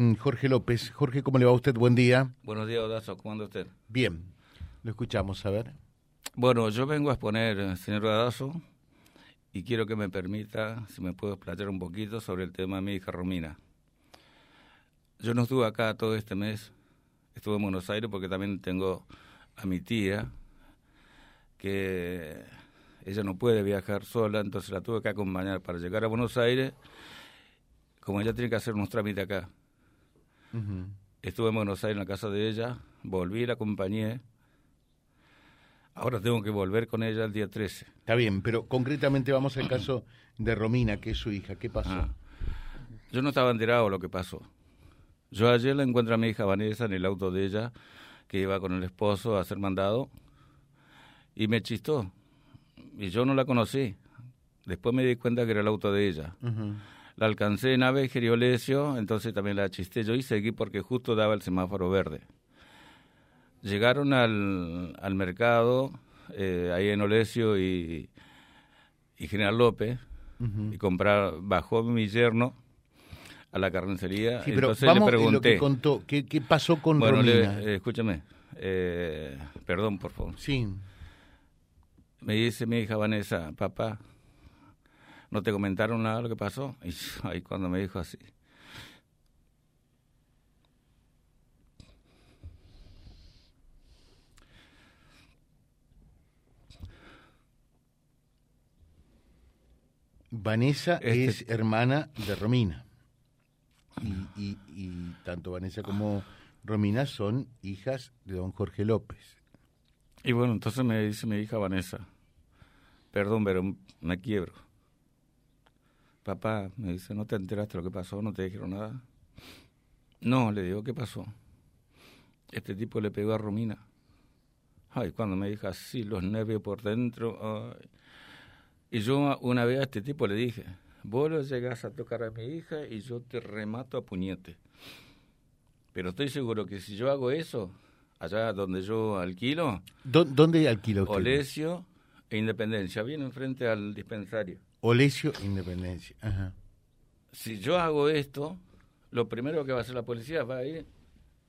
mm, Jorge López. Jorge, ¿cómo le va a usted? Buen día. Buenos días, Odazo. ¿Cómo anda usted? Bien, lo escuchamos, a ver. Bueno, yo vengo a exponer, eh, señor Odazo, y quiero que me permita, si me puedo explayar un poquito sobre el tema de mi hija Romina. Yo no estuve acá todo este mes, estuve en Buenos Aires porque también tengo a mi tía, que ella no puede viajar sola, entonces la tuve que acompañar para llegar a Buenos Aires, como ella tiene que hacer unos trámites acá. Estuve en Buenos Aires en la casa de ella, volví, la acompañé. Ahora tengo que volver con ella el día 13. Está bien, pero concretamente vamos al caso de Romina, que es su hija. ¿Qué pasó? Ah. Yo no estaba enterado de lo que pasó. Yo ayer la encuentro a mi hija Vanessa en el auto de ella, que iba con el esposo a ser mandado, y me chistó. Y yo no la conocí. Después me di cuenta que era el auto de ella. La alcancé en Ave Geriolesio, entonces también la chisté yo y seguí porque justo daba el semáforo verde. Llegaron al, al mercado, eh, ahí en Olesio y, y General López, y comprar, bajó mi yerno a la carnicería. Sí, pero entonces vamos le en lo que pregunté. contó. ¿Qué, qué pasó con bueno, le- Romina? eh, escúchame, eh, perdón por favor. sí, Me dice mi hija Vanessa, papá, ¿no te comentaron nada de lo que pasó? Y ahí cuando me dijo así. Vanessa Este- es hermana de Romina. Y, y- y tanto Vanessa como Romina son hijas de don Jorge López. Y bueno, entonces me dice mi hija Vanessa, perdón, pero me quiebro. Papá, me dice, ¿no te enteraste de lo que pasó? ¿No te dijeron nada? No, le digo, ¿qué pasó? Este tipo le pegó a Romina. Ay, cuando me dijo así, los nervios por dentro. ay. Y yo una vez a este tipo le dije, vos lo llegás a tocar a mi hija y yo te remato a puñete. Pero estoy seguro que si yo hago eso, allá donde yo alquilo, ¿Dó- ¿Dónde alquila usted? Olesio e Independencia, bien enfrente al dispensario. Olesio Independencia. Ajá. Si yo hago esto, lo primero que va a hacer la policía va a ir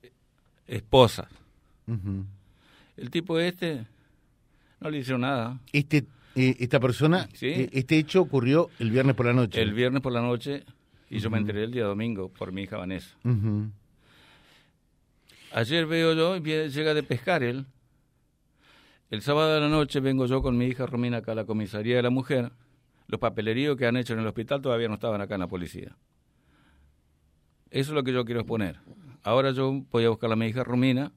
eh, esposa. El tipo este no le hizo nada. Este, eh, esta persona, Sí. eh, este hecho ocurrió el viernes por la noche. El viernes por la noche y yo me enteré el día domingo por mi hija Vanessa. Ayer veo yo y llega de pescar él. El sábado de la noche vengo yo con mi hija Romina acá a la comisaría de la mujer. Los papeleríos que han hecho en el hospital todavía no estaban acá en la policía. Eso es lo que yo quiero exponer. Ahora yo voy a buscar a mi hija Romina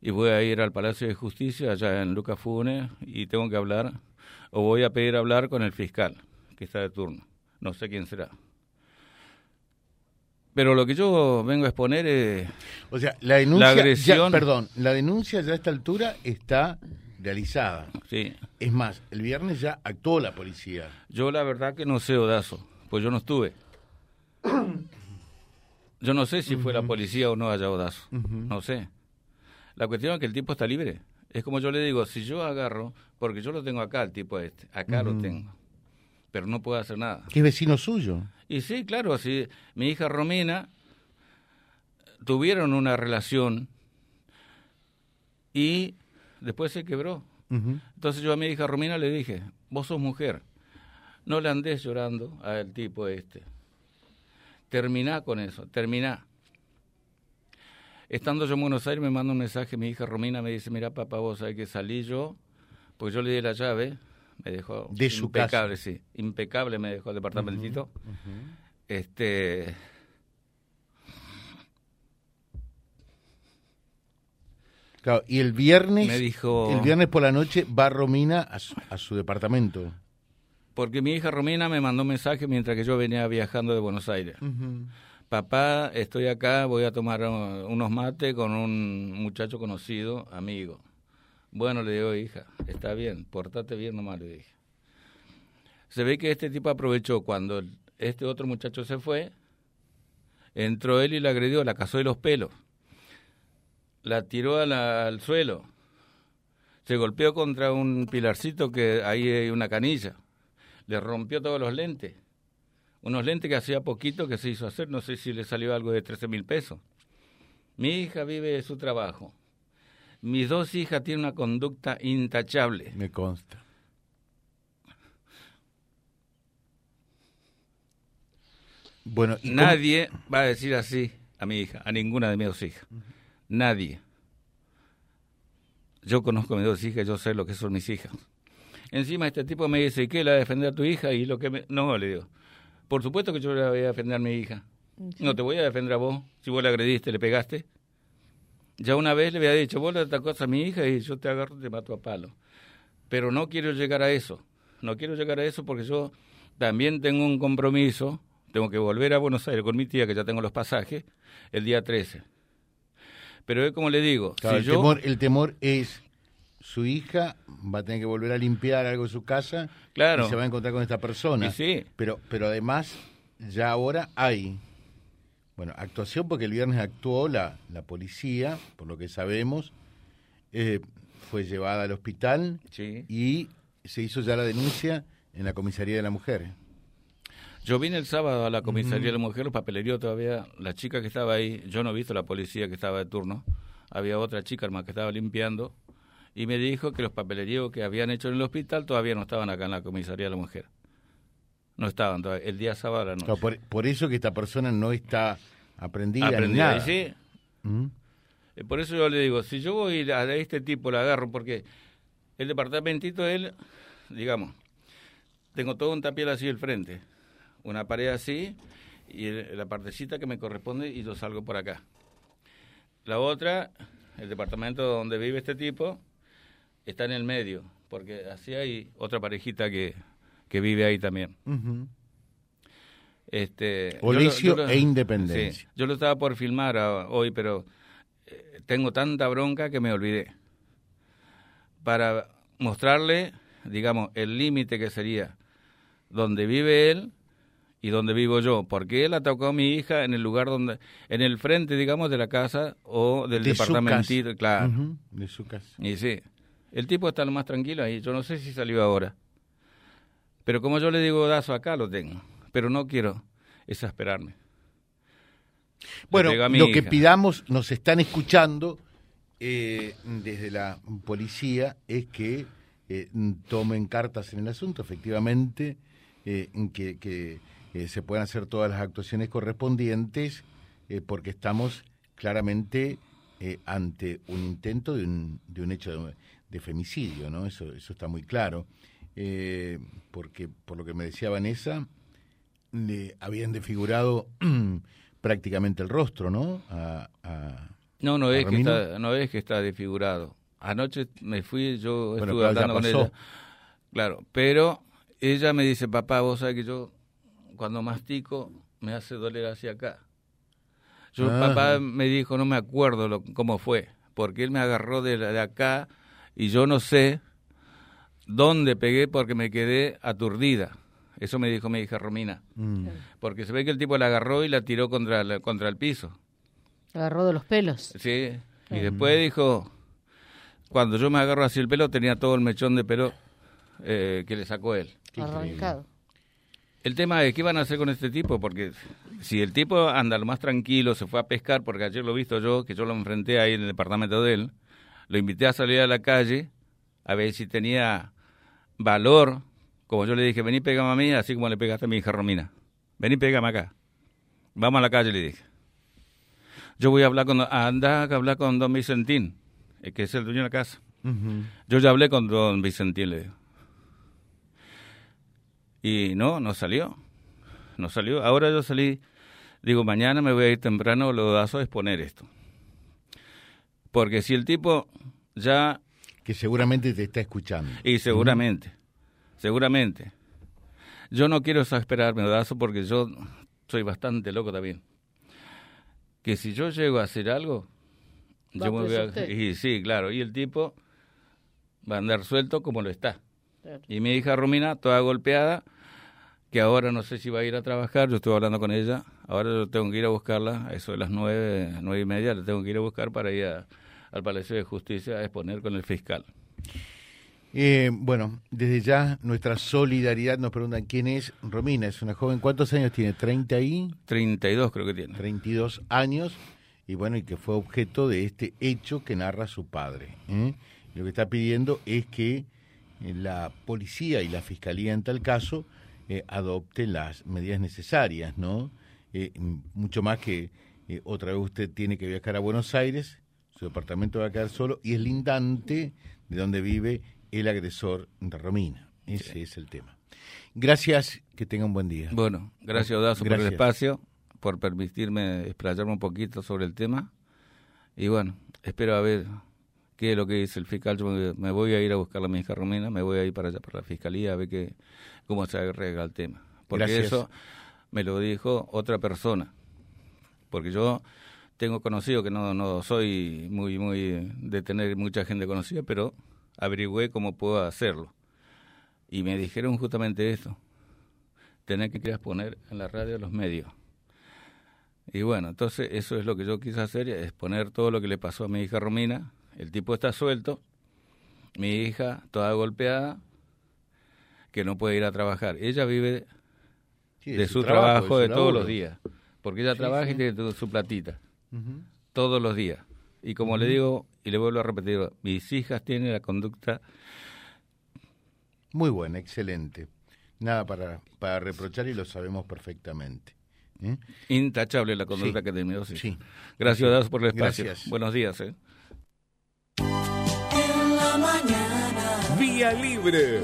y voy a ir al Palacio de Justicia allá en Lucas Funes y tengo que hablar o voy a pedir hablar con el fiscal que está de turno. No sé quién será. Pero lo que yo vengo a exponer es O sea, la denuncia, La agresión- ya- perdón, la denuncia ya a esta altura está realizada. sí, Es más, el viernes ya actuó la policía. Yo la verdad que no sé, Odazo, pues yo no estuve. Yo no sé si fue la policía o no allá Odazo, no sé. La cuestión es que el tipo está libre. Es como yo le digo, si yo agarro, porque yo lo tengo acá, el tipo este, acá lo tengo, pero no puedo hacer nada. Que es vecino suyo. Y sí, claro, si mi hija Romina tuvieron una relación y después se quebró. Entonces yo a mi hija Romina le dije, vos sos mujer, no le andes llorando al tipo este. Terminá con eso, terminá. Estando yo en Buenos Aires me manda un mensaje mi hija Romina, me dice, mira papá, vos sabés que salí yo, porque yo le di la llave, me dejó De su impecable, sí, impecable me dejó el departamentito. Este Claro, y el viernes, me dijo el viernes por la noche va Romina a su, a su departamento. porque mi hija Romina me mandó un mensaje mientras que yo venía viajando de Buenos Aires. Papá, estoy acá, voy a tomar uh, unos mates con un muchacho conocido, amigo. Bueno, le digo, hija, está bien, portate bien nomás, le dije. Se ve que este tipo aprovechó cuando este otro muchacho se fue, entró él y la agredió, la cazó de los pelos, la tiró a la- al suelo, se golpeó contra un pilarcito que ahí hay una canilla, le rompió todos los lentes. Unos lentes que hacía poquito que se hizo hacer, no sé si le salió algo de 13 mil pesos. Mi hija vive de su trabajo. Mis dos hijas tienen una conducta intachable. Me consta. Bueno, ¿y cómo- Nadie va a decir así a mi hija, a ninguna de mis dos hijas. Nadie. Yo conozco a mis dos hijas, yo sé lo que son mis hijas. Encima este tipo me dice, ¿qué? ¿La va a defender a tu hija? Y lo que me... No, le digo. Por supuesto que yo la voy a defender a mi hija. No te voy a defender a vos. Si vos le agrediste, le pegaste. Ya una vez le había dicho, vos le atacás a mi hija y yo te agarro y te mato a palo. Pero no quiero llegar a eso. No quiero llegar a eso porque yo también tengo un compromiso. Tengo que volver a Buenos Aires con mi tía, que ya tengo los pasajes, el día 13. Pero es como le digo, Claro, si el, yo... temor, el temor es su hija va a tener que volver a limpiar algo de su casa Claro. y se va a encontrar con esta persona. Sí. Pero, pero además, ya ahora hay, bueno, actuación porque el viernes actuó la, la policía, por lo que sabemos, eh, fue llevada al hospital Sí. y se hizo ya la denuncia en la comisaría de la mujer. Yo vine el sábado a la comisaría de la mujer, los papeleríos todavía, la chica que estaba ahí, yo no he visto la policía que estaba de turno, había otra chica más que estaba limpiando, y me dijo que los papeleríos que habían hecho en el hospital todavía no estaban acá en la comisaría de la mujer. No estaban todavía, el día sábado a la noche. Claro, por, por eso que esta persona no está aprendida ni Aprendida, nada. y sí, ¿Mm? Eh, Por eso yo le digo, si yo voy a este tipo, le agarro, porque el departamentito, él, digamos, tengo todo un tapiel así al frente, una pared así, y la partecita que me corresponde y yo salgo por acá. La otra, el departamento donde vive este tipo, está en el medio, porque así hay otra parejita que, que vive ahí también. Este, Olicio yo lo- e Independencia. sí, yo lo estaba por filmar a- hoy, pero eh, tengo tanta bronca que me olvidé. Para mostrarle, digamos, el límite que sería donde vive él y donde vivo yo, porque él atacó a mi hija en el lugar donde, en el frente, digamos, de la casa o del De departamentito, claro. Ujú, De su casa. Y sí, el tipo está lo más tranquilo ahí. Yo no sé si salió ahora. Pero como yo le digo dazo acá, lo tengo. Pero no quiero exasperarme. Bueno, lo que pidamos, nos están escuchando eh, desde la policía, es que eh, tomen cartas en el asunto, efectivamente, eh, que, que, eh, se puedan hacer todas las actuaciones correspondientes, eh, porque estamos claramente eh, ante un intento de un, de un hecho de, de femicidio, ¿no? Eso, eso está muy claro. Eh, porque, por lo que me decía Vanessa, le habían desfigurado prácticamente el rostro, ¿no? A, a- No, no ¿A es, que está, no es que está desfigurado. Anoche me fui, yo Bueno, estuve claro, hablando con ella. Claro, pero ella me dice, papá, vos sabés que yo cuando mastico me hace doler hacia acá. Yo, Ah. papá me dijo, no me acuerdo lo- cómo fue, porque él me agarró de, la- de acá y yo no sé dónde pegué porque me quedé aturdida. Eso me dijo mi hija Romina. Mm. Porque se ve que el tipo la agarró y la tiró contra, la- contra el piso. Agarró de los pelos. Sí, y después dijo, cuando yo me agarro así el pelo, tenía todo el mechón de pelo eh, que le sacó él. Qué increíble. arrancado. El tema es, ¿qué van a hacer con este tipo? Porque si el tipo anda lo más tranquilo, se fue a pescar, porque ayer lo he visto yo, que yo lo enfrenté ahí en el departamento de él, lo invité a salir a la calle, a ver si tenía valor, como yo le dije, vení, pégame a mí, así como le pegaste a mi hija Romina. Vení, pégame acá. Vamos a la calle, le dije. Yo voy a hablar con, anda a hablar con don Vicentín, eh, que es el dueño de la casa. Ujú. Yo ya hablé con don Vicentín, le digo. Y no, no salió. No salió. Ahora yo salí, digo, mañana me voy a ir temprano, lo dazo a exponer esto. Porque si el tipo ya, Que seguramente te está escuchando. y seguramente, seguramente, yo no quiero exasperarme, dazo, porque yo soy bastante loco también. Que si yo llego a hacer algo, Va yo me voy preso a... Y sí, claro, y el tipo va a andar suelto como lo está. Claro. Y mi hija Romina, toda golpeada, que ahora no sé si va a ir a trabajar, yo estuve hablando con ella, ahora yo tengo que ir a buscarla, a eso de las nueve, nueve y media, la tengo que ir a buscar para ir a- al Palacio de Justicia a exponer con el fiscal. Eh, bueno, desde ya nuestra solidaridad nos preguntan quién es Romina. Es una joven, ¿cuántos años tiene? ¿30 y? 32 creo que tiene. 32 años y bueno, y que fue objeto de este hecho que narra su padre. ¿eh? Lo que está pidiendo es que la policía y la fiscalía en tal caso eh, adopten las medidas necesarias, ¿no? Eh, mucho más que eh, otra vez usted tiene que viajar a Buenos Aires, su departamento va a quedar solo y es lindante de donde vive el agresor de Romina. Ese es el tema. Gracias, que tenga un buen día. Bueno, gracias Odazo por el Gracias. espacio, por permitirme explayarme un poquito sobre el tema. Y bueno, espero a ver qué es lo que dice el fiscal. Yo me- voy a ir a buscar a mi hija Romina, me voy a ir para allá, para la fiscalía, a ver qué, cómo se arregla el tema. Porque Gracias. eso me lo dijo otra persona. Porque yo tengo conocido que no, no soy muy, muy de tener mucha gente conocida, pero averigüé cómo puedo hacerlo. Y me dijeron justamente esto tener que quieras poner en la radio los medios. Y bueno, entonces eso es lo que yo quise hacer, es poner todo lo que le pasó a mi hija Romina. El tipo está suelto, mi hija toda golpeada, que no puede ir a trabajar. Ella vive Sí, de, su, trabajo, de, su todos los días, porque ella Sí, trabaja sí. y tiene su platita, todos los días. Y como le digo, y le vuelvo a repetir, mis hijas tienen la conducta Muy buena, excelente. Nada para, para reprochar y lo sabemos perfectamente. ¿eh? intachable, la conducta que tiene. Sí. Gracias, Dazo, por el espacio. Gracias. Buenos días. ¿eh? Vía Libre.